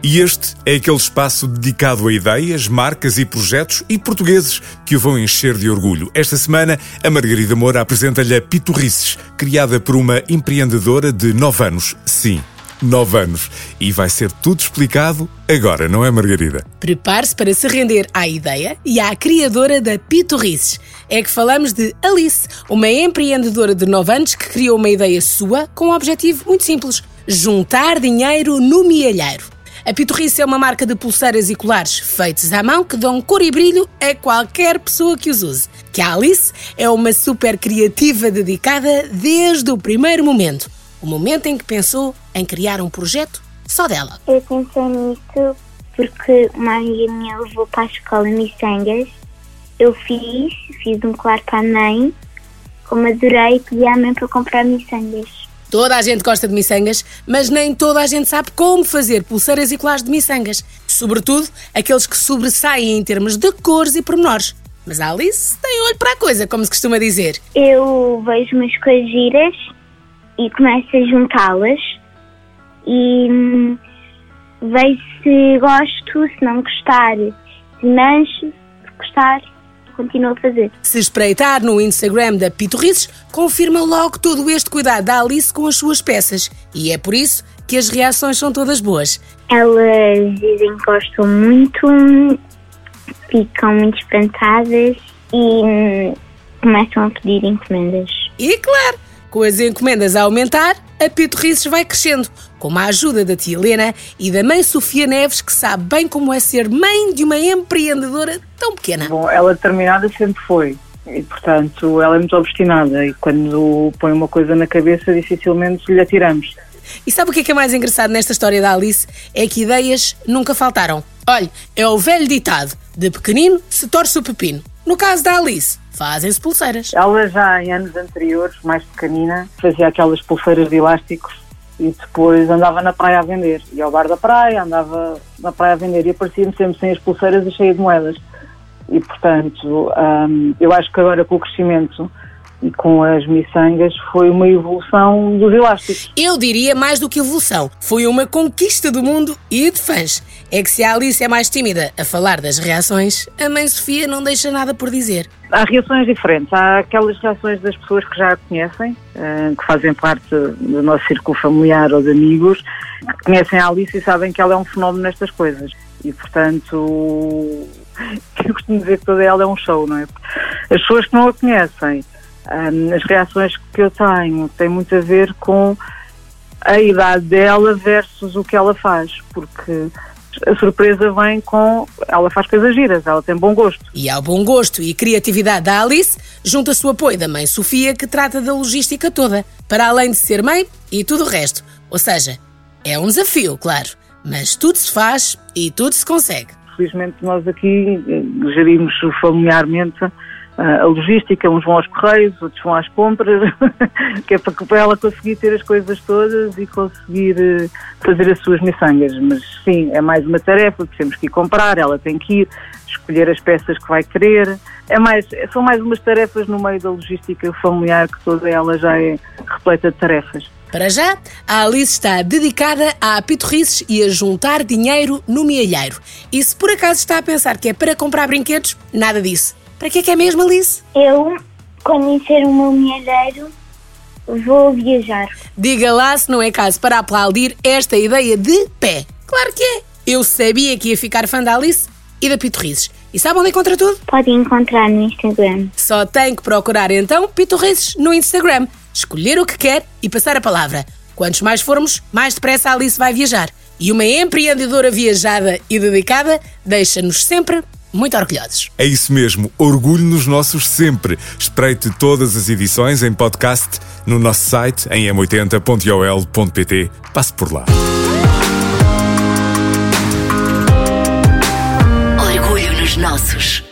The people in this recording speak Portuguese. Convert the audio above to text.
E este é aquele espaço dedicado a ideias, marcas e projetos e portugueses que o vão encher de orgulho. Esta semana, a Margarida Moura apresenta-lhe a Pitorrices, criada por uma empreendedora de 9 anos. Sim, 9 anos. E vai ser tudo explicado agora, não é, Margarida? Prepare-se para se render à ideia e à criadora da Pitorrices. É que falamos de Alice, uma empreendedora de 9 anos que criou uma ideia sua com um objetivo muito simples: juntar dinheiro no mielheiro. A Pitorrice é uma marca de pulseiras e colares feitos à mão que dão cor e brilho a qualquer pessoa que os use. Que a Alice é uma super criativa dedicada desde o primeiro momento o momento em que pensou em criar um projeto só dela. Eu pensei nisso porque uma amiga minha levou para a escola miçangas. Eu fiz, fiz um colar para a mãe, como adorei, pedi à mãe para comprar miçangas. Toda a gente gosta de miçangas, mas nem toda a gente sabe como fazer pulseiras e colares de miçangas. Sobretudo aqueles que sobressaem em termos de cores e pormenores. Mas a Alice tem olho para a coisa, como se costuma dizer. Eu vejo umas coisas giras e começo a juntá-las e hum, vejo se gosto, se não gostar, se mancho, se gostar, continuo a fazer. Se espreitar no Instagram da Pitorrices, confirma logo todo este cuidado da Alice com as suas peças. E é por isso que as reações são todas boas. Elas dizem que gostam muito, ficam muito espantadas e começam a pedir encomendas. E claro, com as encomendas a aumentar, a Pitorrices vai crescendo, com a ajuda da tia Helena e da mãe Sofia Neves, que sabe bem como é ser mãe de uma empreendedora tão pequena. Bom, ela determinada sempre foi. E, portanto, ela é muito obstinada e quando põe uma coisa na cabeça, dificilmente lhe atiramos. E sabe o que é, que é mais engraçado nesta história da Alice? É que ideias nunca faltaram. Olhe, é o velho ditado: de pequenino se torce o pepino. No caso da Alice, fazem-se pulseiras. Ela já em anos anteriores, mais pequenina, fazia aquelas pulseiras de elásticos e depois andava na praia a vender. Ia ao bar da praia, andava na praia a vender e aparecia-me sempre sem as pulseiras e cheia de moedas. E portanto, hum, eu acho que agora com o crescimento e com as miçangas foi uma evolução dos elásticos. Eu diria mais do que evolução. Foi uma conquista do mundo e de fãs. É que se a Alice é mais tímida a falar das reações, a mãe Sofia não deixa nada por dizer. Há reações diferentes. Há aquelas reações das pessoas que já a conhecem, eh, que fazem parte do nosso círculo familiar ou de amigos, que conhecem a Alice e sabem que ela é um fenómeno nestas coisas. E, portanto, eu costumo dizer que toda ela é um show, não é? As pessoas que não a conhecem um, as reações que eu tenho têm muito a ver com a idade dela versus o que ela faz, porque a surpresa vem com. Ela faz coisas giras, ela tem bom gosto. E ao bom gosto e criatividade da Alice, junta-se o apoio da mãe Sofia, que trata da logística toda, para além de ser mãe e tudo o resto. Ou seja, é um desafio, claro, mas tudo se faz e tudo se consegue. Felizmente, nós aqui gerimos familiarmente a logística, uns vão aos correios, outros vão às compras, que é para ela conseguir ter as coisas todas e conseguir eh, fazer as suas miçangas. Mas sim, é mais uma tarefa, temos que ir comprar, ela tem que ir, escolher as peças que vai querer. É mais, são mais umas tarefas no meio da logística familiar que toda ela já é repleta de tarefas. Para já, a Alice está dedicada a pitorrices e a juntar dinheiro no mielheiro. E se por acaso está a pensar que é para comprar brinquedos, nada disso. Para que é que é mesmo, Alice? Eu, conhecer o meu milheiro, vou viajar. Diga lá se não é caso para aplaudir esta ideia de pé. Claro que é. Eu sabia que ia ficar fã da Alice e da Pitorrices. E sabe onde encontra tudo? Pode encontrar no Instagram. Só tem que procurar então Pitorrices no Instagram, escolher o que quer e passar a palavra. Quantos mais formos, mais depressa a Alice vai viajar. E uma empreendedora viajada e dedicada deixa-nos sempre muito orgulhosos. É isso mesmo, orgulho nos nossos sempre. Espreite todas as edições em podcast no nosso site em m80.ol.pt. Passe por lá. Orgulho nos nossos.